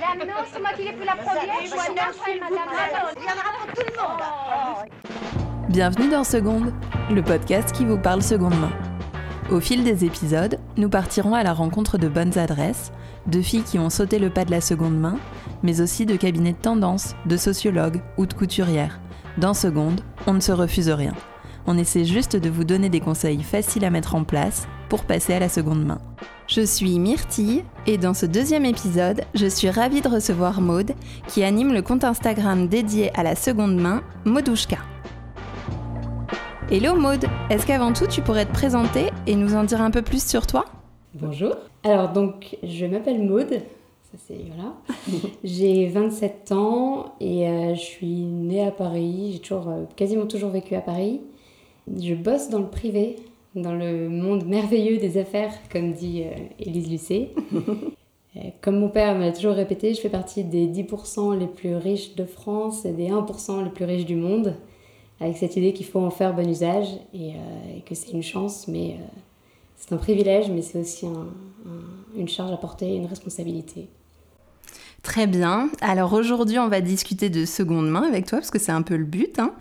madame, non, c'est moi qui l'ai pris la première. Je suis après, madame. Il y en aura pour tout le monde. Bienvenue dans Seconde, le podcast qui vous parle seconde main. Au fil des épisodes, nous partirons à la rencontre de bonnes adresses, de filles qui ont sauté le pas de la seconde main, mais aussi de cabinets de tendance, de sociologues ou de couturières. Dans Seconde, on ne se refuse rien. On essaie juste de vous donner des conseils faciles à mettre en place pour passer à la seconde main. Je suis Myrtille et dans ce deuxième épisode, je suis ravie de recevoir Maude qui anime le compte Instagram dédié à la seconde main, Modouchka. Hello Maude, est-ce qu'avant tout tu pourrais te présenter et nous en dire un peu plus sur toi? Bonjour. Alors donc je m'appelle Maude, ça c'est voilà. j'ai 27 ans et euh, je suis née à Paris, j'ai toujours euh, quasiment toujours vécu à Paris. Je bosse dans le privé, dans le monde merveilleux des affaires, comme dit euh, Élise Lucet. Euh, comme mon père m'a toujours répété, je fais partie des 10% les plus riches de France et des 1% les plus riches du monde, avec cette idée qu'il faut en faire bon usage et, euh, que c'est une chance, mais c'est un privilège, mais c'est aussi une charge à porter, une responsabilité. Très bien. Alors aujourd'hui, on va discuter de seconde main avec toi parce que c'est un peu le but. Hein.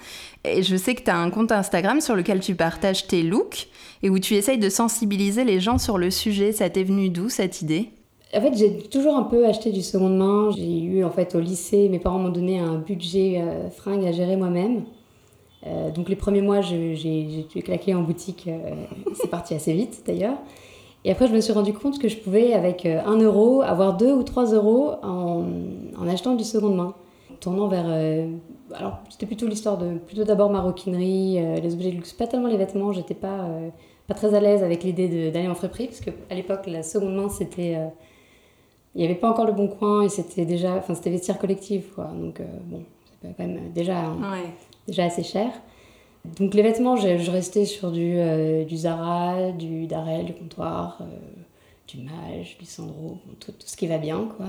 Et je sais que tu as un compte Instagram sur lequel tu partages tes looks et où tu essayes de sensibiliser les gens sur le sujet. Ça t'est venu d'où cette idée? En fait, j'ai toujours un peu acheté du seconde main. J'ai eu en fait au lycée, mes parents m'ont donné un budget euh, fringues à gérer moi-même. Euh, donc les premiers mois, j'ai claqué en boutique. Euh, c'est parti assez vite d'ailleurs. Et après, je me suis rendu compte que je pouvais, avec 1 euh, euro, avoir 2 ou 3 euros en, en achetant du seconde main. Tournant vers. Euh, alors, c'était plutôt l'histoire de. Plutôt d'abord maroquinerie, euh, les objets de luxe, pas tellement les vêtements. J'étais pas, pas très à l'aise avec l'idée d'aller en friperie, parce qu'à l'époque, la seconde main, c'était. il n'y avait pas encore le bon coin et c'était déjà. Enfin, c'était vestiaire collectif, quoi. Donc, bon, c'était quand même déjà, déjà assez cher. Donc les vêtements, je, restais sur du, euh, du Zara, du Darel, du comptoir, euh, du Mage, du Sandro, tout, ce qui va bien, quoi.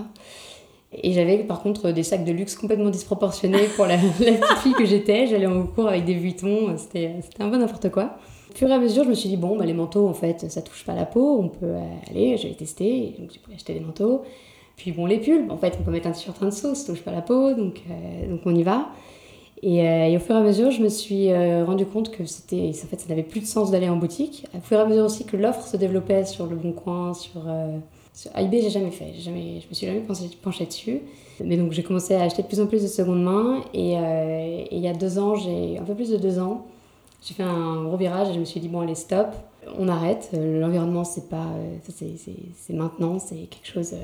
Et j'avais par contre des sacs de luxe complètement disproportionnés pour la, petite fille que j'étais. J'allais en cours avec des Vuitton, c'était un peu n'importe quoi. Au fur et à mesure, je me suis dit, bon, bah, les manteaux, en fait, ça touche pas la peau, on peut aller, j'avais testé, donc j'ai pu acheter des manteaux. Puis bon, les pulls, en fait, on peut mettre un t-shirt en dessous, ça touche pas la peau, donc, euh, donc on y va. Euh, et, au fur et à mesure, je me suis euh, rendu compte que c'était, en fait, ça n'avait plus de sens d'aller en boutique. Au fur et à mesure aussi que l'offre se développait sur le Bon Coin, sur, euh, sur eBay, j'ai jamais fait. Jamais, je me suis jamais penchée dessus. Mais donc j'ai commencé à acheter de plus en plus de seconde main. Et, il y a deux ans, j'ai un peu plus de deux ans, j'ai fait un gros virage et je me suis dit bon allez stop, on arrête. L'environnement c'est pas, c'est maintenant, c'est quelque chose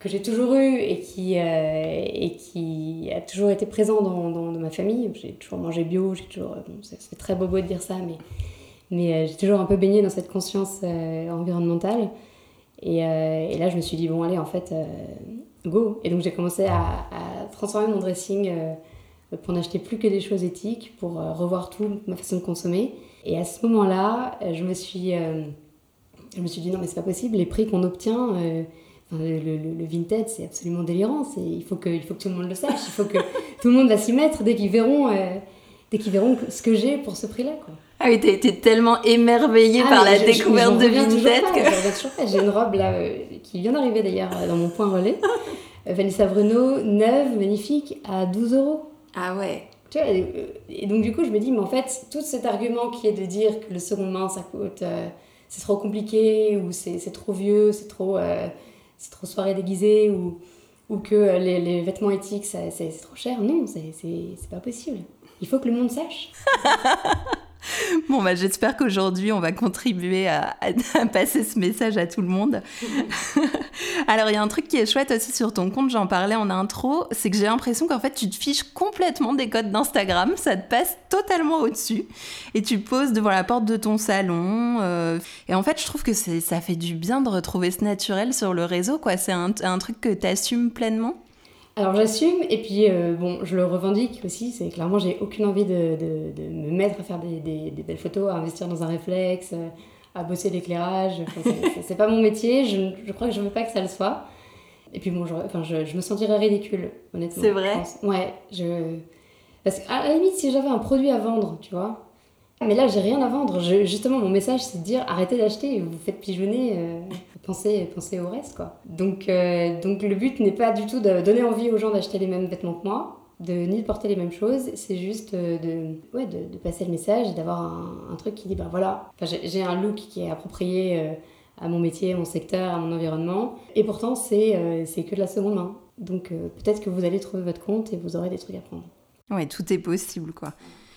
que j'ai toujours eu et qui, euh, et qui a toujours été présent dans, dans, ma famille. J'ai toujours mangé bio, j'ai toujours. Bon, ça, fait très bobo de dire ça, mais, mais euh, j'ai toujours un peu baigné dans cette conscience euh, environnementale. Et, et, là, je me suis dit, bon, allez, en fait, go. Et donc, j'ai commencé à, à, transformer mon dressing pour n'acheter plus que des choses éthiques, pour revoir tout, ma façon de consommer. Et à ce moment-là, je me suis. je me suis dit, non, mais c'est pas possible, les prix qu'on obtient le, vintage, c'est absolument délirant. Il faut, que, il faut que tout le monde le sache. Il faut que tout le monde va s'y mettre dès qu'ils verront, euh, dès qu'ils verront ce que j'ai pour ce prix-là. Ah oui, t'as été tellement émerveillée ah, par la découverte de vintage J'ai une robe là euh, qui vient d'arriver d'ailleurs euh, dans mon point relais. Vanessa Bruno, neuve, magnifique, à 12 euros. Ah ouais. Tu vois, et, donc du coup, je me dis, mais en fait, tout cet argument qui est de dire que le second main, ça coûte, c'est trop compliqué, ou c'est trop vieux, c'est trop c'est trop soirée déguisée ou, que les, les vêtements éthiques, c'est trop cher. Non, c'est pas possible. Il faut que le monde sache. Bon, bah, j'espère qu'aujourd'hui, on va contribuer à, passer ce message à tout le monde. Alors, il y a un truc qui est chouette aussi sur ton compte, j'en parlais en intro, c'est que j'ai l'impression qu'en fait, tu te fiches complètement des codes d'Instagram, ça te passe totalement au-dessus, et tu poses devant la porte de ton salon. Euh, et en fait, je trouve que ça fait du bien de retrouver ce naturel sur le réseau, quoi. C'est un, un truc que tu assumes pleinement? Alors j'assume et puis euh, bon, je le revendique aussi. C'est clairement j'ai aucune envie de, de, me mettre à faire des, des, belles photos, à investir dans un réflexe, euh, à bosser l'éclairage. c'est pas mon métier. Je, je, crois que je veux pas que ça le soit. Et puis bon, je, enfin, je, je me sentirais ridicule, honnêtement. C'est vrai. Ouais, je parce qu'à la limite si j'avais un produit à vendre, tu vois, Mais là, j'ai rien à vendre. Justement, mon message, c'est de dire arrêtez d'acheter, vous faites pigeonner, euh, pensez, pensez au reste, quoi. Donc, euh, donc le but n'est pas du tout de donner envie aux gens d'acheter les mêmes vêtements que moi, de ni de porter les mêmes choses. C'est juste euh, de, ouais, de, passer le message et d'avoir un, truc qui dit bah voilà, j'ai- un look qui est approprié à mon métier, à mon secteur, à mon environnement. Et pourtant, c'est que de la seconde main. Donc peut-être que vous allez trouver votre compte et vous aurez des trucs à prendre. Ouais, tout est possible, quoi.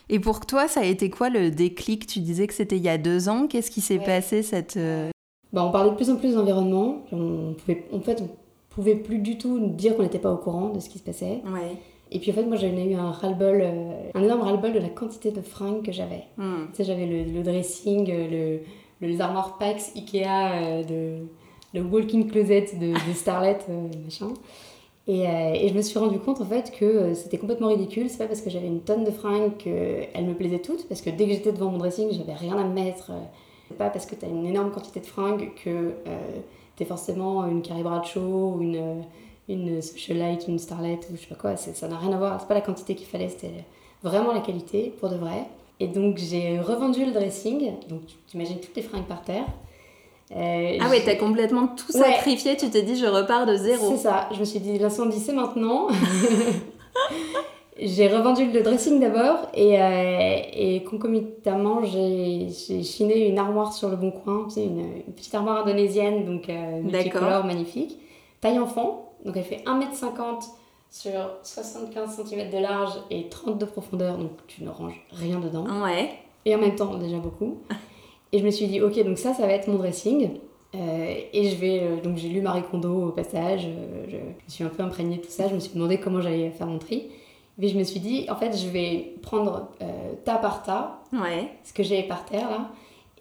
Et pour toi, ça a été quoi le déclic? Tu disais que c'était il y a deux ans. Qu'est-ce qui s'est Ouais. passé cette... euh, Bah, on parlait de plus en plus d'environnement. On pouvait, en fait, on pouvait plus du tout dire qu'on n'était pas au courant de ce qui se passait. Ouais. Et puis en fait, moi j'avais eu un ras-le-bol, euh, un énorme ras-le-bol de la quantité de fringues que j'avais. Hmm. Tu sais, j'avais le, le dressing, euh, le, le armor packs Ikea, euh, de, le walk-in closet de, de Starlet, euh, machin. Et, euh, et je me suis rendu compte en fait que euh, c'était complètement ridicule. C'est pas parce que j'avais une tonne de fringues qu'elles me plaisaient toutes, parce que dès que j'étais devant mon dressing, j'avais rien à me mettre. C'est pas parce que t'as une énorme quantité de fringues que euh, t'es forcément une Carrie Bradshaw ou une, une Socialite, une Starlet ou je sais pas quoi. Ça n'a rien à voir. C'est pas la quantité qu'il fallait, c'était vraiment la qualité pour de vrai. Et donc j'ai revendu le dressing. Donc t'imagines toutes les fringues par terre. Euh, Ah ouais, t'as complètement tout Ouais. sacrifié. Tu t'es dit, je repars de zéro. c'est ça, je me suis dit l'incendie c'est maintenant. j'ai revendu le dressing d'abord et, euh, et concomitamment j'ai chiné une armoire sur le bon coin, une, une petite armoire indonésienne, donc euh, multicolore, magnifique, taille enfant, donc elle fait 1m50 sur 75 cm de large et 30 de profondeur, donc tu ne ranges rien dedans Ouais. et en même temps déjà beaucoup. Et je me suis dit, ok, donc ça, ça va être mon dressing. Euh, et je vais, euh, donc j'ai lu Marie Kondo au passage, euh, je, me suis un peu imprégnée de tout ça, je me suis demandé comment j'allais faire mon tri. Mais je me suis dit, en fait, je vais prendre tas par tas, Ouais. ce que j'ai par terre là,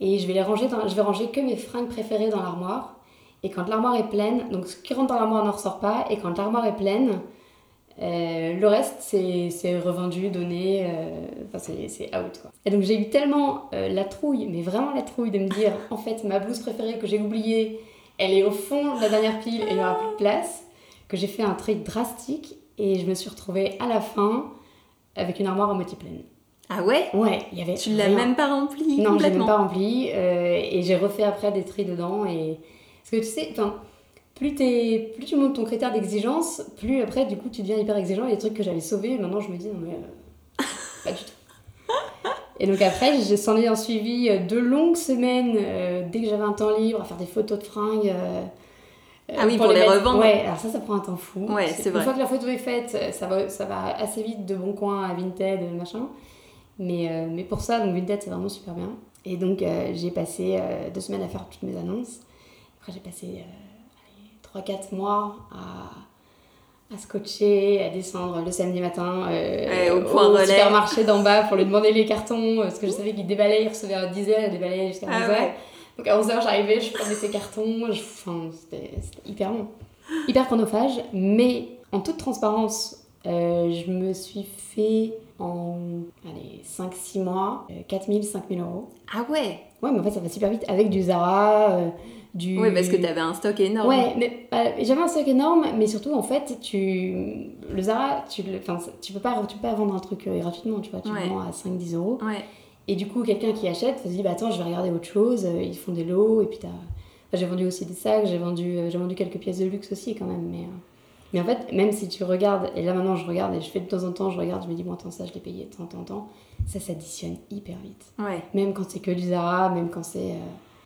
et je vais les ranger dans, je vais ranger que mes fringues préférées dans l'armoire. Et quand l'armoire est pleine, donc ce qui rentre dans l'armoire ne ressort pas, et quand l'armoire est pleine, euh, le reste c'est revendu, donné, euh, c'est out quoi. Et donc j'ai eu tellement euh, la trouille, mais vraiment la trouille de me dire en fait ma blouse préférée que j'ai oubliée, elle est au fond de la dernière pile et il n'y aura plus de place, que j'ai fait un tri drastique et je me suis retrouvée à la fin avec une armoire à moitié pleine. Ah ouais? Ouais, il y avait Tu l'as même pas rempli Non, j'ai même complètement. pas rempli euh, et j'ai refait après des tris dedans et parce que tu sais, enfin, plus plus tu montes ton critère d'exigence, plus après du coup tu deviens hyper exigeant. Il y a des trucs que j'avais sauvés, maintenant je me dis non mais euh, pas du tout. Et donc après, j'ai s'en est en suivi euh, deux longues semaines euh, dès que j'avais un temps libre à faire des photos de fringues. euh, Ah oui, pour les revendre. Ouais, alors ça, ça prend un temps fou. Ouais, c'est vrai. Une fois que la photo est faite, ça va, ça va assez vite de bon coin à Vinted, machin. Mais, euh, mais pour ça, donc Vinted, c'est vraiment super bien. Et donc, j'ai passé deux semaines à faire toutes mes annonces. Après, j'ai passé 3-4 mois à, à scotcher, à descendre le samedi matin euh, Ouais, au point relais. supermarché d'en bas pour lui demander les cartons. Parce que je savais qu'il déballait, il recevait à 10h, il déballait jusqu'à 11h. Ah ouais. Donc à 11h, j'arrivais, je prenais ses cartons. je- Enfin, c'était hyper long. Hyper chronophage, mais en toute transparence, euh, je me suis fait en allez, 5-6 mois, euh, 4000, 5000 euros. Ah ouais. Ouais, mais en fait, ça va super vite avec du Zara, euh, du. Oui, parce que t'avais un stock énorme. Ouais, mais euh, j'avais un stock énorme, mais surtout en fait, tu le Zara, tu le, tu peux pas, tu peux pas vendre un truc euh, gratuitement, tu vois, tu Ouais. le vends à 5-10 euros. Ouais. Et du coup, quelqu'un qui achète se dit, bah attends, je vais regarder autre chose. euh, Ils font des lots, et puis t'as. Enfin, j'ai vendu aussi des sacs, j'ai vendu, euh, j'ai vendu quelques pièces de luxe aussi quand même. Mais, mais en fait, même si tu regardes, et là maintenant je regarde, et je fais de temps en temps, je regarde, je me dis, bon, attends, ça je l'ai payé de temps en temps, ça s'additionne hyper vite. Ouais. Même quand c'est que du Zara, même quand c'est. euh,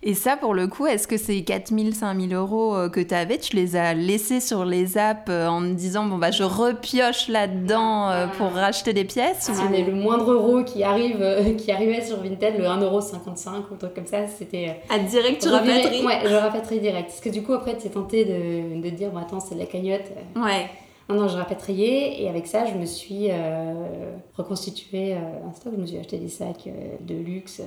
Et ça, pour le coup, est-ce que ces 4000, 5000 euros euh, que tu avais, tu les as laissés sur les apps euh, en me disant, bon, bah, je repioche là-dedans euh, pour racheter des pièces Ah, ou- mais le moindre euro qui, arrive, euh, qui arrivait sur Vinted, le 1,55€ ou un truc comme ça, c'était. Ah, direct, tu rapatries Ouais, je rapatrie direct. Parce que du coup, après, tu es tenté de, de dire, bon, attends, c'est de la cagnotte. Ouais. Non, non, je rapatriais et avec ça, je me suis euh, reconstitué euh, un stock. Je me suis acheté des sacs euh, de luxe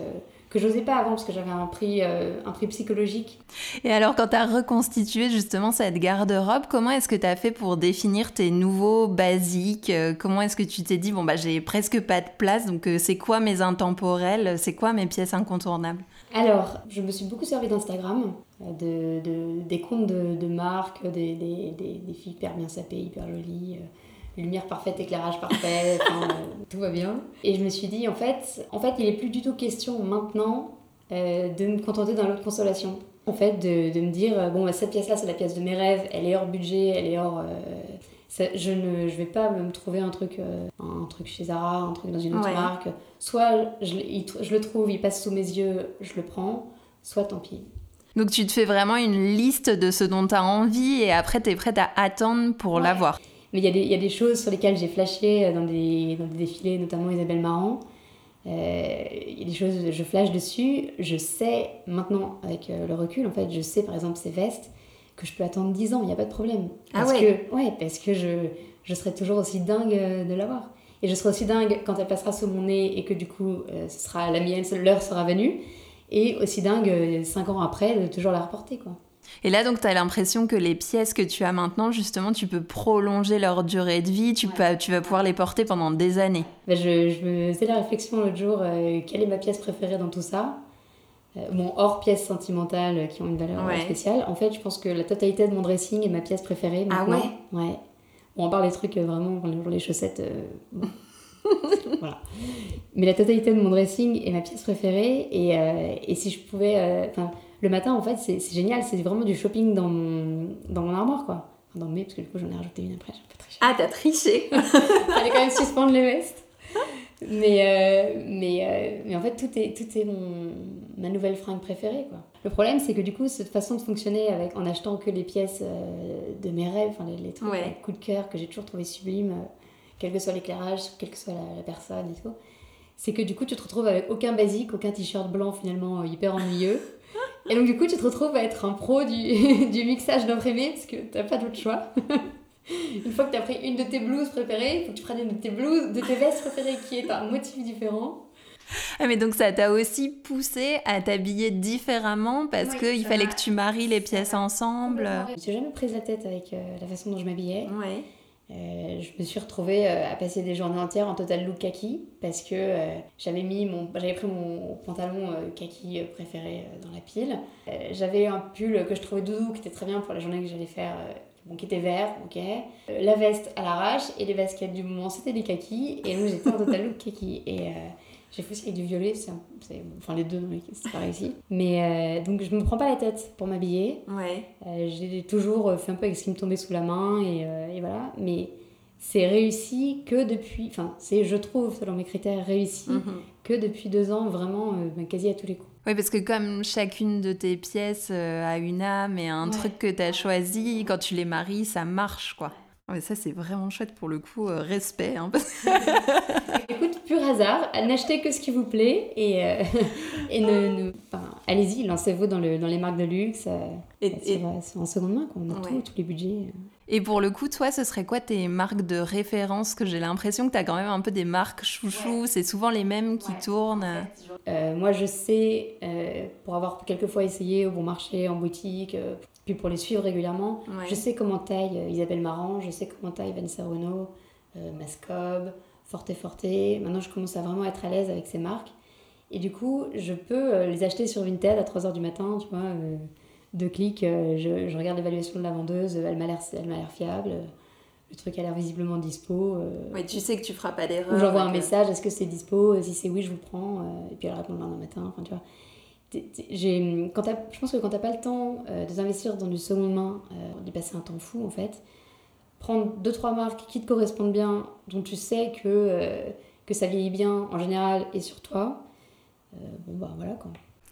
que j'osais pas avant parce que j'avais un prix, euh, un prix psychologique. Et alors, quand tu as reconstitué justement cette garde-robe, comment est-ce que tu as fait pour définir tes nouveaux basiques? Euh, Comment est-ce que tu t'es dit, bon, bah, j'ai presque pas de place, donc euh, c'est quoi mes intemporels? C'est quoi mes pièces incontournables? Alors, je me suis beaucoup servi d'Instagram, de, de- des comptes de, de marques, des, des, des, des filles hyper bien sapées, hyper jolies, euh, lumière parfaite, éclairage parfait, tout va bien. Et je me suis dit, en fait, en fait, il n'est plus du tout question maintenant de me contenter d'un lot de consolation. En fait, de, de me dire, bon, bah, cette pièce-là, c'est la pièce de mes rêves, elle est hors budget, elle est hors je ne je vais pas me trouver un truc, euh, un truc chez Zara, un truc dans une autre marque. Soit je, je, le trouve, il passe sous mes yeux, je le prends, soit tant pis. Donc tu te fais vraiment une liste de ce dont tu as envie et après tu es prête à attendre pour l'avoir. Mais il y, y, a des choses sur lesquelles j'ai flashé euh, dans des, dans des défilés, notamment Isabelle Marant. Euh, il y a des choses, je flash dessus. Je sais maintenant, avec le recul, en fait, je sais par exemple ces vestes que je peux attendre 10 ans, il n'y a pas de problème. Ah parce ouais. que, ouais, parce que je, je serai toujours aussi dingue euh, de l'avoir. Et je serai aussi dingue quand elle passera sous mon nez et que du coup, euh, ce sera la mienne, l'heure sera venue. Et aussi dingue, 5 euh, ans après, de toujours la reporter, quoi. Et là, donc, tu as l'impression que les pièces que tu as maintenant, justement, tu peux prolonger leur durée de vie, tu, peux, tu vas pouvoir les porter pendant des années. Ben je, je me faisais la réflexion l'autre jour, quelle est ma pièce préférée dans tout ça? Bon, euh, hors pièces sentimentales qui ont une valeur spéciale. En fait, je pense que la totalité de mon dressing est ma pièce préférée ah maintenant. Ah ouais? Ouais. Bon, on parle des trucs euh, vraiment, les chaussettes. Euh, voilà. Mais la totalité de mon dressing est ma pièce préférée. Et, et si je pouvais. Enfin, le matin, en fait, c'est génial. C'est vraiment du shopping dans mon, dans mon armoire, quoi. Enfin, dans mes, parce que du coup, j'en ai rajouté une après. Ah, t'as triché Fallait quand même suspendre les vestes. Mais, euh, mais, euh, mais en fait, tout est, tout est mon, ma nouvelle fringue préférée. Quoi. Le problème, c'est que du coup, cette façon de fonctionner avec, en achetant que les pièces euh, de mes rêves, les, les trucs ouais. coup de cœur que j'ai toujours trouvé sublime, quel que soit l'éclairage, quelle que soit la, personne et tout, c'est que du coup, tu te retrouves avec aucun basique, aucun t-shirt blanc finalement hyper ennuyeux. Et donc, du coup, tu te retrouves à être un pro du, du mixage d'imprimé parce que t'as pas d'autre choix. Une fois que tu as pris une de tes blouses préférées, il faut que tu prennes une de tes blouses, de tes vestes préférées qui est un motif différent. Ah mais donc ça t'a aussi poussé à t'habiller différemment parce qu'il fallait que tu maries les pièces ensemble. Je suis jamais prise la tête avec euh, la façon dont je m'habillais. Ouais. Euh, je me suis retrouvée euh, à passer des journées entières en total look kaki parce que j'avais mis mon j'avais pris mon pantalon kaki préféré dans la pile. j'avais un pull que je trouvais doudou qui était très bien pour la journée que j'allais faire qui était vert, ok. Euh, la veste à l'arrache et les baskets du moment c'était des kakis et moi j'étais en total look kaki et euh, j'ai fait aussi avec du violet, c'est, enfin les deux, c'est pas réussi. Mais euh, donc je me prends pas la tête pour m'habiller. Ouais. j'ai toujours fait un peu avec ce qui me tombait sous la main et, et voilà. Mais c'est réussi que depuis, enfin c'est je trouve selon mes critères réussi mhm. que depuis deux ans vraiment ben, quasi à tous les coups. Oui, parce que comme chacune de tes pièces euh, a une âme et un truc que tu as choisi, quand tu les maries, ça marche, quoi. Mais ça, c'est vraiment chouette pour le coup, euh, respect. Hein, Écoute, pur hasard, n'achetez que ce qui vous plaît et, euh, et ne, allez-y, lancez-vous dans, le, dans les marques de luxe. et, et... en seconde main, quoi. on a tous les budgets. Et pour le coup, toi, ce serait quoi tes marques de référence? Que j'ai l'impression que tu as quand même un peu des marques chouchou, c'est souvent les mêmes qui tournent. Euh, moi, je sais, euh, pour avoir quelquefois essayé au bon marché, en boutique, euh, puis pour les suivre régulièrement, je sais comment taille Isabelle Marant, je sais comment taille Vanessa Renault, Mascob, Forte Forte. Maintenant, je commence à vraiment être à l'aise avec ces marques. Et du coup, je peux les acheter sur Vinted à 3h du matin, tu vois deux clics, euh, je, je, regarde l'évaluation de la vendeuse, elle m'a l'air fiable, le truc a l'air visiblement dispo. Euh, oui, tu sais que tu feras pas d'erreur. Ou j'envoie un message, est-ce que c'est dispo Si c'est oui, je vous prends. Euh, et puis elle répond le lendemain matin. Enfin, tu vois. Quand je pense que quand tu n'as pas le temps de t'investir dans du seconde main, d'y passer un temps fou en fait, prendre deux trois marques qui te correspondent bien, dont tu sais que, que ça vieillit bien en général et sur toi, bon bah voilà quoi.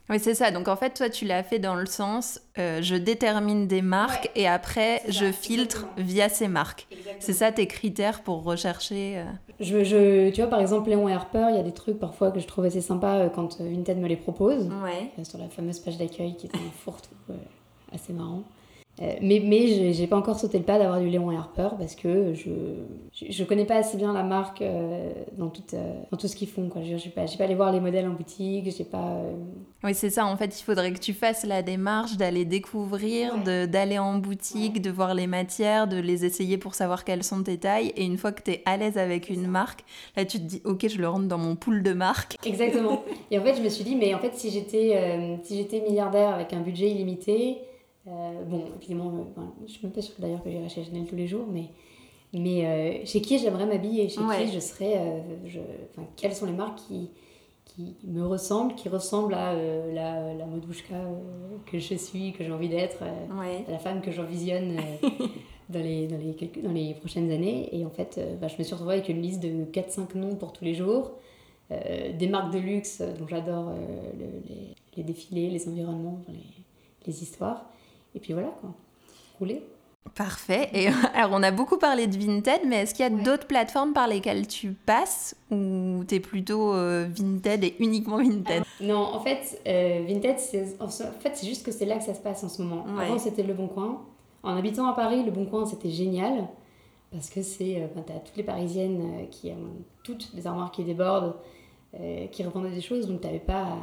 Oui, c'est ça. Donc en fait, toi, tu l'as fait dans le sens, euh, je détermine des marques et après, je filtre via ces marques. C'est ça tes critères pour rechercher euh je, je, Tu vois, par exemple, Léon et Harper, il y a des trucs parfois que je trouve assez sympas euh, quand Vinted me les propose. sur la fameuse page d'accueil qui est un fourre-tout assez marrant. Euh, mais mais j'ai pas encore sauté le pas d'avoir du Léon et Harper parce que je, je, connais pas assez bien la marque euh, dans, tout, euh, dans tout ce qu'ils font. Quoi. Je n'ai pas, pas allé voir les modèles en boutique, j'ai pas... Oui, c'est ça. En fait, il faudrait que tu fasses la démarche d'aller découvrir, d'aller en boutique, de voir les matières, de les essayer pour savoir quelles sont tes tailles. Et une fois que tu es à l'aise avec une marque, là, tu te dis, OK, je le rentre dans mon pool de marques. Exactement. et en fait, je me suis dit, mais en fait, si j'étais si j'étais milliardaire avec un budget illimité... Euh, bon, évidemment, je ne suis même pas sûre d'ailleurs que j'irai chez Chanel tous les jours, mais Mais chez qui j'aimerais m'habiller? Chez Ouais. qui je serais. je... quelles sont les marques qui, qui me ressemblent, qui ressemblent à euh, la, la modouchka euh, que je suis, que j'ai envie d'être, euh, Ouais. la femme que j'envisionne euh, dans, les, dans, les, quelques- dans les prochaines années. Et en fait, euh, bah, je me suis retrouvée avec une liste de 4-5 noms pour tous les jours. Euh, des marques de luxe euh, dont j'adore euh, le- les, les défilés, les environnements, les histoires. Et puis voilà, quoi. Rouler. Parfait. Et alors, on a beaucoup parlé de Vinted, mais est-ce qu'il y a Ouais. d'autres plateformes par lesquelles tu passes ou t'es plutôt euh, Vinted et uniquement Vinted? Non, en fait, euh, Vinted, c'est en fait, c'est juste que c'est là que ça se passe en ce moment. Ouais. Avant, c'était Le Bon Coin. En habitant à Paris, Le Bon Coin, c'était génial. Parce que c'est, euh, ben, t'as toutes les Parisiennes euh, qui ont toutes des armoires qui débordent, euh, qui revendaient des choses, donc t'avais pas...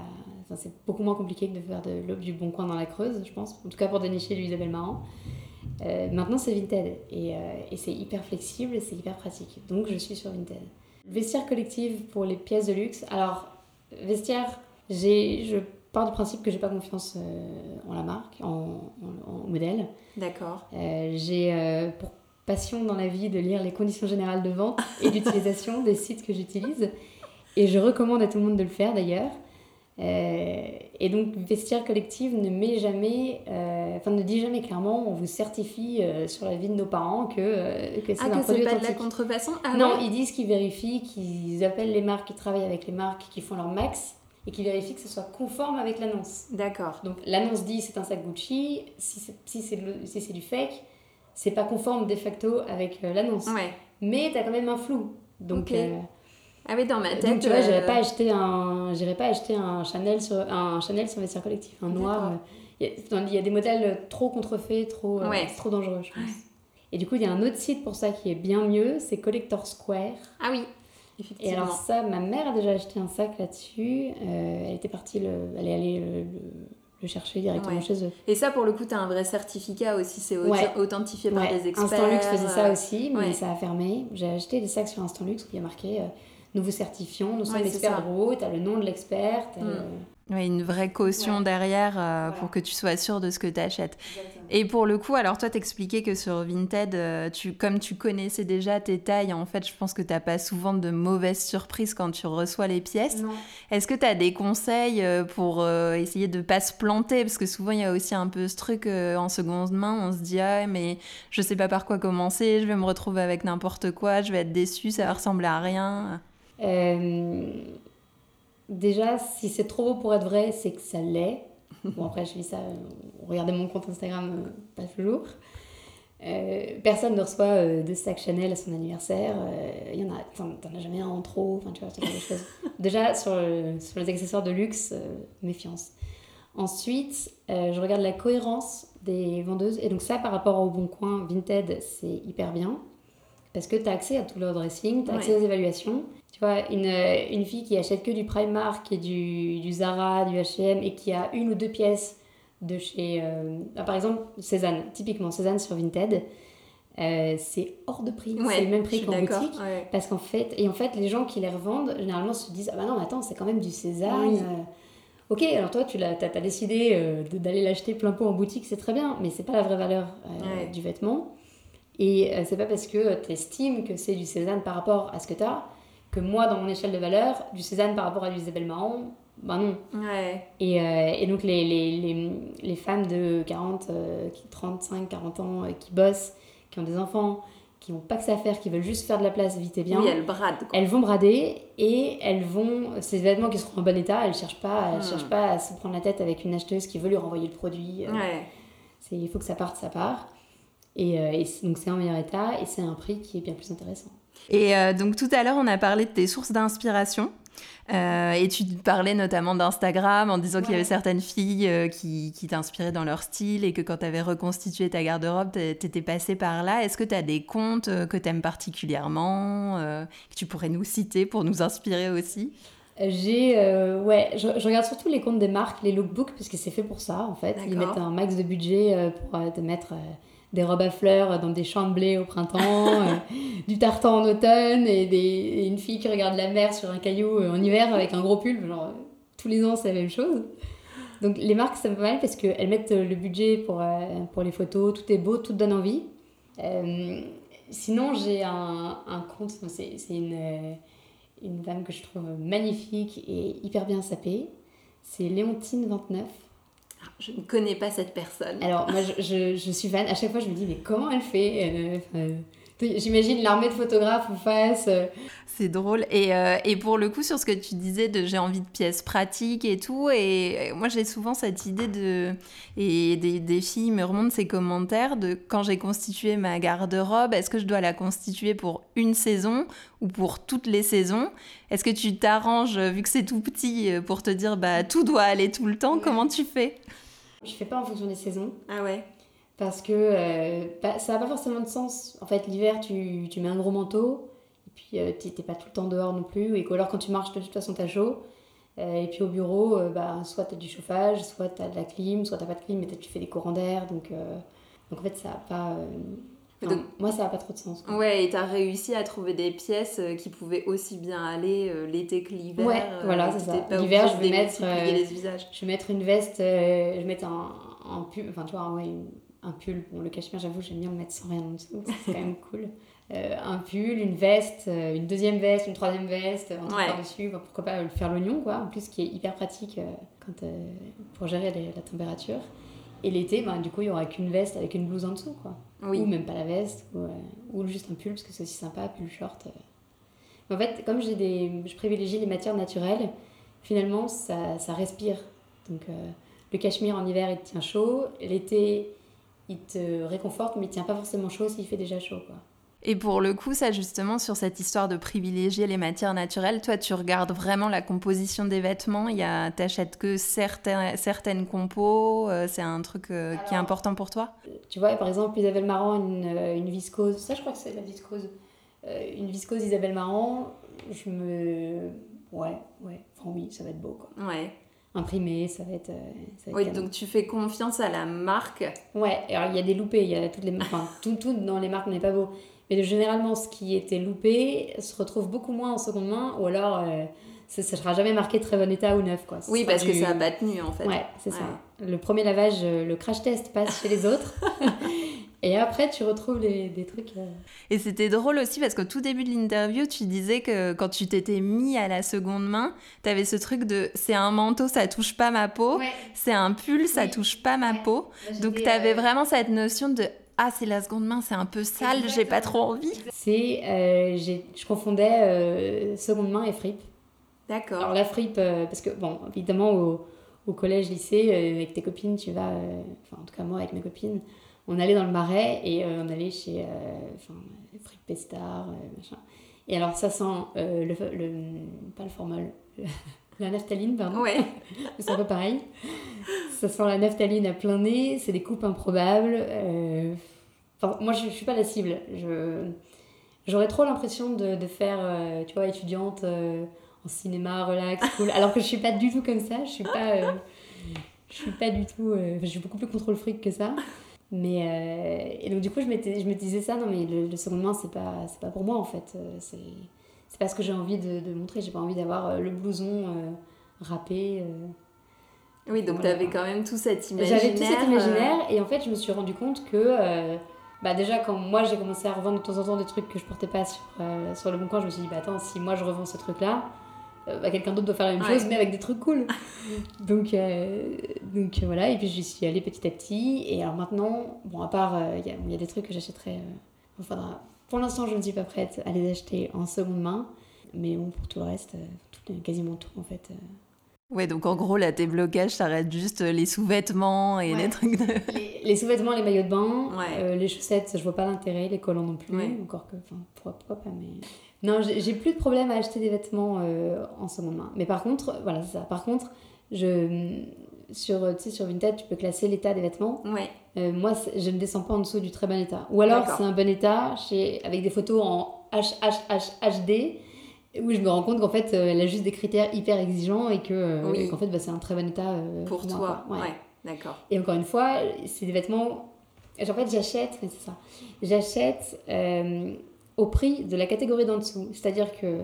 Enfin, c'est beaucoup moins compliqué que de faire de, l'aube du Bon Coin dans la Creuse, je pense. En tout cas, pour dénicher Isabelle Marant. Euh, maintenant, c'est Vinted. Et, euh, et c'est hyper flexible et c'est hyper pratique. Donc, je suis sur Vinted. Vestiaire collective pour les pièces de luxe. Alors, vestiaire, j'ai, je pars du principe que j'ai pas confiance euh, en la marque, en, en- en modèle. D'accord. Euh, j'ai pour passion dans la vie de lire les conditions générales de vente et d'utilisation des sites que j'utilise. Et je recommande à tout le monde de le faire d'ailleurs. Euh, et donc, vestiaire collective ne met jamais, euh, enfin ne dit jamais clairement, on vous certifie euh, sur la vie de nos parents que, que c'est Ah, un que produit c'est pas de la contrefaçon Ah non, ouais ils disent qu'ils vérifient, qu'ils appellent les marques, qui travaillent avec les marques, qui font leur max et qu'ils vérifient que ce soit conforme avec l'annonce. D'accord. Donc l'annonce dit c'est un sac Gucci, si c'est si si du fake, c'est pas conforme de facto avec euh, l'annonce. Ouais. Mais t'as quand même un flou. Donc, euh, Ah oui, dans ma tête. donc tu vois, j'irais euh, pas acheter un, j'irais pas acheter un Chanel sur un Chanel sur vestiaire collectif, un noir. Euh, Il y, a- il y a des modèles trop contrefaits, trop, euh, Ouais. trop dangereux, je pense. Et du coup, il y a un autre site pour ça qui est bien mieux, c'est Collector Square. Ah oui, Et effectivement. alors ça, ma mère a déjà acheté un sac là-dessus. Euh, elle était partie, le, elle est allée le, le- le chercher directement Ouais. chez eux. Et ça, pour le coup, t'as un vrai certificat aussi, c'est Ouais. authentifié par des experts. Instant Luxe faisait ça aussi, mais ça a fermé. J'ai acheté des sacs sur Instant Luxe où il y a marqué euh, Nous vous certifions, nous sommes Ouais, c'est experts de roue, t'as le nom de l'expert. Mm. le- Ouais, une vraie caution Ouais. derrière euh, Voilà. pour que tu sois sûr de ce que tu achètes. Et pour le coup, alors toi, t'expliquais que sur Vinted, euh, tu, comme tu connaissais déjà tes tailles, en fait, je pense que t'as pas souvent de mauvaises surprises quand tu reçois les pièces. Est-ce que tu as des conseils euh, pour euh, essayer de pas se planter? Parce que souvent, il y a aussi un peu ce truc euh, en seconde main, on se dit, ah, mais je sais pas par quoi commencer, je vais me retrouver avec n'importe quoi, je vais être déçue, ça va ressembler à rien. Euh, déjà, si c'est trop beau pour être vrai, c'est que ça l'est. Bon, après, je dis ça, euh, regardez mon compte Instagram, euh, pas toujours. Euh, personne ne reçoit euh, de sac Chanel à son anniversaire. Euh, Il y en a, t'en as jamais un en trop. Enfin, tu vois, choses. Déjà, sur, sur les accessoires de luxe, méfiance. Ensuite, je regarde la cohérence des vendeuses. Et donc, ça, par rapport au Bon Coin, Vinted, c'est hyper bien. Parce que tu as accès à tout leur dressing, tu as accès aux évaluations. Tu vois, une, euh, une fille qui achète que du Primark et du, du Zara, du H&M et qui a une ou deux pièces de chez... euh, ah, par exemple, Cézanne. Typiquement, Cézanne sur Vinted, euh, c'est hors de prix. c'est le même prix qu'en boutique. ouais. Parce qu'en fait, et en fait, les gens qui les revendent, généralement, se disent Ah bah non, mais attends, c'est quand même du Cézanne. Oui. euh. Ok, alors toi, tu as, t'as, décidé d'aller l'acheter plein pot en boutique, c'est très bien, mais c'est pas la vraie valeur Ouais. du vêtement. Et c'est pas parce que tu estimes que c'est du Cézanne par rapport à ce que tu as que moi, dans mon échelle de valeur, du Cézanne par rapport à du Isabelle Marant, ben non. Ouais. Et, euh, et donc, les, les, les, les femmes de 40, euh, qui- 35, 40 ans, euh, qui bossent, qui ont des enfants, qui n'ont pas que ça à faire, qui veulent juste faire de la place vite et bien. Oui, elle brade. quoi. Elles vont brader et elles vont. Ces vêtements qui seront en bon état, elles ne cherchent, pas, elles Hmm. cherchent pas à se prendre la tête avec une acheteuse qui veut lui renvoyer le produit. Euh, Ouais. il faut que ça parte, ça part. Et, donc c'est en meilleur état et c'est un prix qui est bien plus intéressant. Et euh, donc tout à l'heure, on a parlé de tes sources d'inspiration. Euh, et tu parlais notamment d'Instagram en disant qu'il y avait certaines filles euh, qui, qui t'inspiraient dans leur style et que quand tu avais reconstitué ta garde-robe, t'é- t'étais passée par là. Est-ce que tu as des comptes que tu aimes particulièrement, euh, que tu pourrais nous citer pour nous inspirer aussi? J'ai. ouais, je, je regarde surtout les comptes des marques, les lookbooks, parce que c'est fait pour ça en fait. Ils mettent un max de budget pour te mettre des robes à fleurs dans des champs de blé au printemps, euh, du tartan en automne et, des, et une fille qui regarde la mer sur un caillou euh, en hiver avec un gros pull. Genre, tous les ans, c'est la même chose. Donc les marques, ça me pas mal parce qu'elles mettent euh, le budget pour, euh, pour les photos, tout est beau, tout donne envie. Euh, sinon, j'ai un, un compte, c'est une, une dame que je trouve magnifique et hyper bien sapée. C'est Léontine29. Je ne connais pas cette personne. Alors, moi, je, suis fan. À chaque fois, je me dis, mais comment elle fait euh, J'imagine l'armée de photographes en face. euh. C'est drôle. Et, euh, et pour le coup, sur ce que tu disais de j'ai envie de pièces pratiques et tout, et, et moi j'ai souvent cette idée de. Et des, des filles me remontent ces commentaires de quand j'ai constitué ma garde-robe, est-ce que je dois la constituer pour une saison ou pour toutes les saisons? Est-ce que tu t'arranges, vu que c'est tout petit, euh, pour te dire bah tout doit aller tout le temps Comment tu fais? Je fais pas en fonction des saisons. Ah ouais Parce que euh, pas- ça n'a pas forcément de sens. En fait, l'hiver, tu, tu mets un gros manteau. Et puis, euh, t'es t'es pas tout le temps dehors non plus. Et que alors, quand tu marches, de toute façon, t'as chaud. Euh, et puis, au bureau, euh, bah, soit t'as du chauffage, soit t'as de la clim, soit t'as pas de clim, mais tu fais des courants d'air. Donc, donc, en fait, ça a pas. moi, ça n'a pas trop de sens. quoi. Ouais, et t'as réussi à trouver des pièces qui pouvaient aussi bien aller euh, l'été que l'hiver. Ouais, euh, voilà, c'est ça. L'hiver, je vais mettre, euh, les usages. Je vais mettre une veste, je vais mettre un, un pull, enfin tu vois, ouais, une- un pull. Bon, le cachemire, j'avoue, j'aime bien le mettre sans rien en dessous, c'est quand même cool. Euh, un pull, une veste, euh, une deuxième veste, une troisième veste, un truc Ouais. par-dessus, bah, pourquoi pas le faire l'oignon, quoi. En plus, qui est hyper pratique euh, quand, euh, pour gérer les- la température. Et l'été, bah, du coup, il y aura qu'une veste avec une blouse en dessous, quoi. Oui. Ou même pas la veste, ou, euh, ou juste un pull, parce que c'est aussi sympa, pull short. euh. En fait, comme j'ai des, je privilégie les matières naturelles, finalement, ça, ça respire. Donc, euh, le cachemire en hiver, il tient chaud. L'été, il te réconforte, mais il tient pas forcément chaud s'il fait déjà chaud, quoi. Et pour le coup, ça justement, sur cette histoire de privilégier les matières naturelles, toi, tu regardes vraiment la composition des vêtements? Il y a, t'achètes que certains, certaines compos. euh, c'est un truc euh, qui est important pour toi? Tu vois, par exemple, Isabelle Marant, une, euh, une viscose. Ça, je crois que c'est la viscose. Euh, une viscose Isabelle Marant, je me. Ouais, ouais. Enfin, oui, ça va être beau, quoi. Ouais. Imprimé, ça va être. euh, ça va être Oui, donc tu fais confiance à la marque. Ouais, alors il y a des loupés, il y a toutes les. Enfin, tout, tout dans les marques n'est pas beau. Mais généralement, ce qui était loupé se retrouve beaucoup moins en seconde main, ou alors euh, ça ne sera jamais marqué très bon état ou neuf, quoi. Ce Oui, parce que ça pas tenu en fait. Ouais, c'est Ouais. ça. Le premier lavage, euh, le crash test passe chez les autres. Et après, tu retrouves les, des trucs. euh, Et c'était drôle aussi parce qu'au tout début de l'interview, tu disais que quand tu t'étais mis à la seconde main, t'avais ce truc de c'est un manteau, ça touche pas ma peau. C'est un pull, ça Oui. touche pas ma Ouais. peau. Donc j'étais, t'avais euh, vraiment cette notion de ah c'est la seconde main, c'est un peu sale, j'ai pas trop envie. C'est. euh, je confondais euh, seconde main et fripe. D'accord. Alors la fripe, euh, parce que, bon, évidemment, au, au collège, lycée, avec tes copines, tu vas, enfin, en tout cas moi, avec mes copines, on allait dans le marais et euh, on allait chez, euh, enfin, fripe Pestar, euh, machin. Et alors ça sent le, le, pas le formol, la naphtaline, pardon. Ouais. C'est un peu pareil. Ça sent la naphtaline à plein nez, c'est des coupes improbables. euh, Enfin, moi, je, je suis pas la cible. Je, j'aurais trop l'impression de, de faire, euh, tu vois, étudiante euh, en cinéma, relax, cool. Alors que je suis pas du tout comme ça. Je suis pas, je suis pas du tout. enfin, je suis beaucoup plus contrôle fric que ça. Mais euh, et donc du coup, je je me disais ça. Non, mais le, le seconde main, c'est pas, pour moi en fait. Euh, C'est, pas ce que j'ai envie de, de montrer. J'ai pas envie d'avoir euh, le blouson euh, râpé. euh, Oui, donc Voilà. t'avais quand même tout cet imaginaire. j'avais tout cet imaginaire et en fait je me suis rendu compte que bah déjà quand moi j'ai commencé à revendre de temps en temps des trucs que je portais pas sur, sur le bon coin, je me suis dit bah attends si moi je revends ce truc là, bah, quelqu'un d'autre doit faire la même Ouais. chose mais avec des trucs cool. donc, euh, donc euh, voilà et puis j'y suis allée petit à petit et alors maintenant bon à part euh, il y, a, il y a des trucs que j'achèterais, euh, faudra- pour l'instant je ne suis pas prête à les acheter en seconde main mais bon pour tout le reste, euh, tout- quasiment tout en fait. Ouais, donc en gros là tes blocages, ça reste juste euh, les sous-vêtements et Ouais. les trucs de. les, les sous-vêtements, les maillots de bain, Ouais. euh, les chaussettes, je vois pas l'intérêt, les collants non plus, Ouais. encore que, enfin, pourquoi, pas, mais... Non, j'ai plus de problème à acheter des vêtements euh, en seconde main. Mais par contre, voilà, c'est ça. Par contre, je, sur, tu sais, sur Vinted, tu peux classer l'état des vêtements. Ouais. Euh, moi, je ne descends pas en dessous du très bon état. Ou alors, c'est un bon état chez, avec des photos en HHHHD, où je me rends compte qu'en fait, euh, elle a juste des critères hyper exigeants et que, euh, Oui. qu'en fait, bah, c'est un très bon état euh, Pour moi, toi. Ouais. Ouais. D'accord. Et encore une fois, c'est des vêtements. En fait, j'achète, c'est ça. J'achète euh, au prix de la catégorie d'en dessous. C'est-à-dire que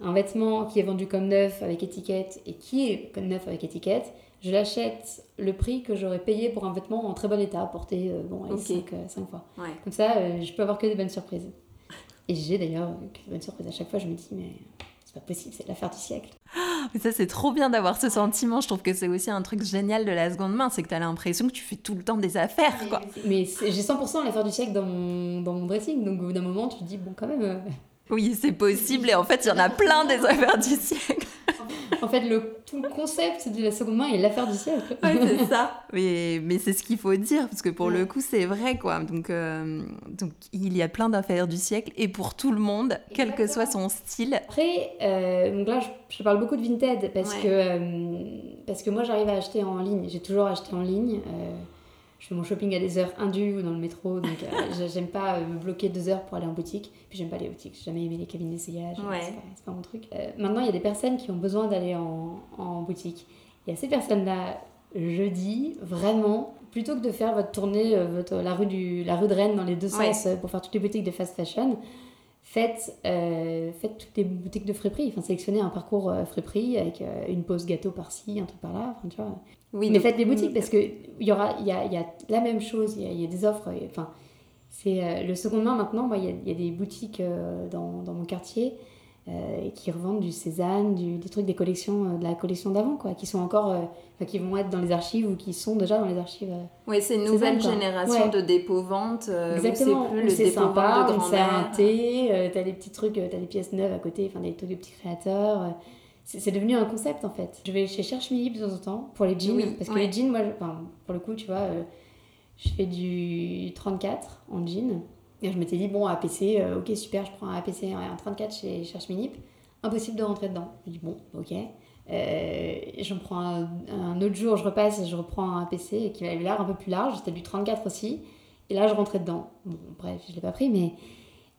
un vêtement qui est vendu comme neuf avec étiquette et qui est comme neuf avec étiquette, je l'achète le prix que j'aurais payé pour un vêtement en très bon état, porté euh, bon, Ok. 5, fois. Ouais. Comme ça, euh, je peux avoir que des bonnes surprises. Et j'ai d'ailleurs que des bonnes surprises. À chaque fois, je me dis, mais c'est pas possible, c'est l'affaire du siècle. Mais ça, c'est trop bien d'avoir ce sentiment. Je trouve que c'est aussi un truc génial de la seconde main, c'est que tu as l'impression que tu fais tout le temps des affaires, quoi. Mais c'est- j'ai 100% l'affaire du siècle dans mon, dans mon dressing, donc au bout d'un moment, tu te dis, bon, quand même. euh, Oui, c'est possible, et en fait, il y en a plein des affaires du siècle. En fait, le, tout le concept de la seconde main est l'affaire du siècle. Ouais, c'est ça. Mais, mais c'est ce qu'il faut dire, parce que pour Ouais. le coup, c'est vrai, quoi. Donc, euh, donc, il y a plein d'affaires du siècle, et pour tout le monde, quel que soit son style. Après, euh, donc là, je, je parle beaucoup de Vinted parce, Ouais. que, euh, parce que moi, j'arrive à acheter en ligne. J'ai toujours acheté en ligne. Euh, je fais mon shopping à des heures indues ou dans le métro, donc euh, j'ai- j'aime pas euh, me bloquer deux heures pour aller en boutique. Puis j'aime pas les boutiques, j'ai jamais aimé les cabines d'essayage, Ouais. c'est pas, mon truc. Euh, maintenant, il y a des personnes qui ont besoin d'aller en, en boutique. Et à ces personnes-là, je dis vraiment, plutôt que de faire votre tournée, euh, votre, la, rue du, la rue de Rennes dans les deux Ouais. sens euh, pour faire toutes les boutiques de fast fashion, faites, euh, faites toutes les boutiques de friperie. Enfin, sélectionnez un parcours euh, friperie avec euh, une pause gâteau par-ci, un truc par-là. Enfin, tu vois. Oui, Mais donc- faites les boutiques parce qu'il y aura, y a, y a la même chose, il y a, y a des offres. Enfin, c'est euh, le second main maintenant. Moi, il y a, y a des boutiques dans, dans mon quartier euh, qui revendent du Cézanne, du, des trucs des collections, euh, de la collection d'avant, quoi, qui sont encore, euh, qui vont être dans les archives ou qui sont déjà dans les archives. Oui, c'est une nouvelle génération Ouais. de dépôt-vente. Exactement. C'est plus le sympa, de on sert un thé, t'as des petits trucs, t'as des pièces neuves à côté, enfin des trucs de petits créateurs. c'est devenu un concept en fait. Je vais chez Cherche Midi de temps en temps pour les jeans, Oui, parce que ouais. les jeans, moi, je- enfin, pour le coup, tu vois, euh, je fais du 34 en jean. Et je m'étais dit, bon, APC, euh, ok, super, je prends un APC, ouais, un 34 chez Cherche Minip. Impossible de rentrer dedans. Je dis, bon, ok. Euh, J'en prends un, un autre jour, je repasse et je reprends un APC qui avait l'air un peu plus large, c'était du 34 aussi. Et là, je rentrais dedans. Bon, bref, je l'ai pas pris, mais,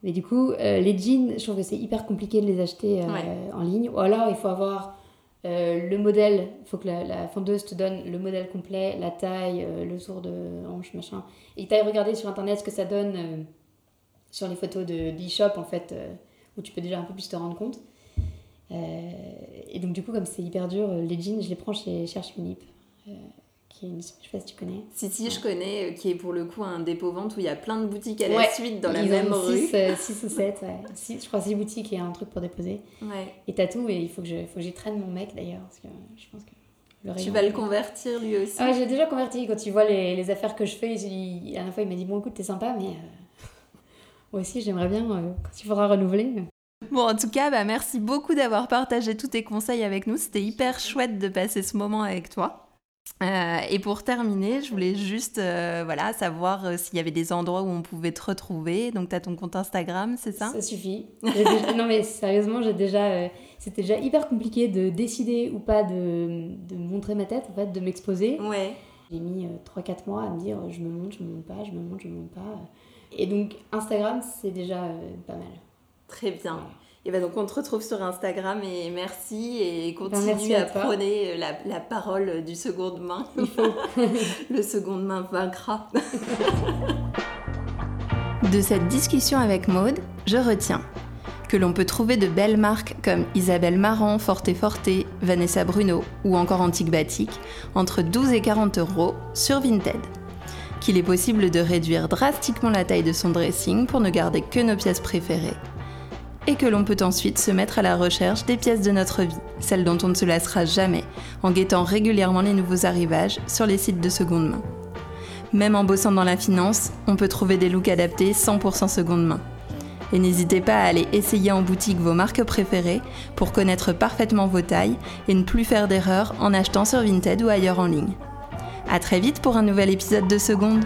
mais du coup, euh, les jeans, je trouve que c'est hyper compliqué de les acheter euh, Ouais. en ligne. Ou alors, il faut avoir le modèle, il faut que la, la fondeuse te donne le modèle complet, la taille, le tour de hanche, machin. Et tu ailles regarder sur internet ce que ça donne sur les photos de d'e-shop, en fait, euh, où tu peux déjà un peu plus te rendre compte. Euh, et donc, du coup, comme c'est hyper dur, euh, les jeans, je les prends chez Cherche Minip, euh, qui est une, je sais pas si tu connais. Si, si, je connais, qui est pour le coup un dépôt-vente où il y a plein de boutiques à la Ouais. suite dans la même rue. 6 ou 7, ouais. Six- je crois 6 boutiques et un truc pour déposer. Ouais. Et t'as tout, et il faut que je- faut que j'y traîne mon mec d'ailleurs, parce que je pense que le Tu vas le convertir lui aussi. Ah ouais, j'ai déjà converti. Quand il voit les, les affaires que je fais, il, il- la fois, il m'a dit Bon, écoute, t'es sympa, mais euh, moi aussi, j'aimerais bien, euh, quand il faudra renouveler. Bon, en tout cas, bah, merci beaucoup d'avoir partagé tous tes conseils avec nous. C'était hyper chouette de passer ce moment avec toi. Euh, et pour terminer, je voulais juste euh, voilà, savoir euh, s'il y avait des endroits où on pouvait te retrouver. Donc, tu as ton compte Instagram, c'est ça? Ça suffit. Déjà- non, mais sérieusement, j'ai déjà. euh, C'était déjà hyper compliqué de décider ou pas de, de montrer ma tête, en fait, de m'exposer. Ouais. J'ai mis 3-4 mois à me dire je me monte, je me monte pas, je me monte, je me monte pas. Et donc, Instagram, c'est déjà euh, pas mal. Très bien. Et ben donc on te retrouve sur Instagram et merci et continue merci à, prôner la, la parole du seconde main. Il faut. Le seconde main vaincra. De cette discussion avec Maude, je retiens que l'on peut trouver de belles marques comme Isabelle Marant, Forte Forte, Vanessa Bruno ou encore Antique Batik entre 12 et 40 euros sur Vinted. Qu'il est possible de réduire drastiquement la taille de son dressing pour ne garder que nos pièces préférées. Et que l'on peut ensuite se mettre à la recherche des pièces de notre vie, celles dont on ne se lassera jamais, en guettant régulièrement les nouveaux arrivages sur les sites de seconde main. Même en bossant dans la finance, on peut trouver des looks adaptés 100% seconde main. Et n'hésitez pas à aller essayer en boutique vos marques préférées pour connaître parfaitement vos tailles et ne plus faire d'erreurs en achetant sur Vinted ou ailleurs en ligne. A très vite pour un nouvel épisode de Seconde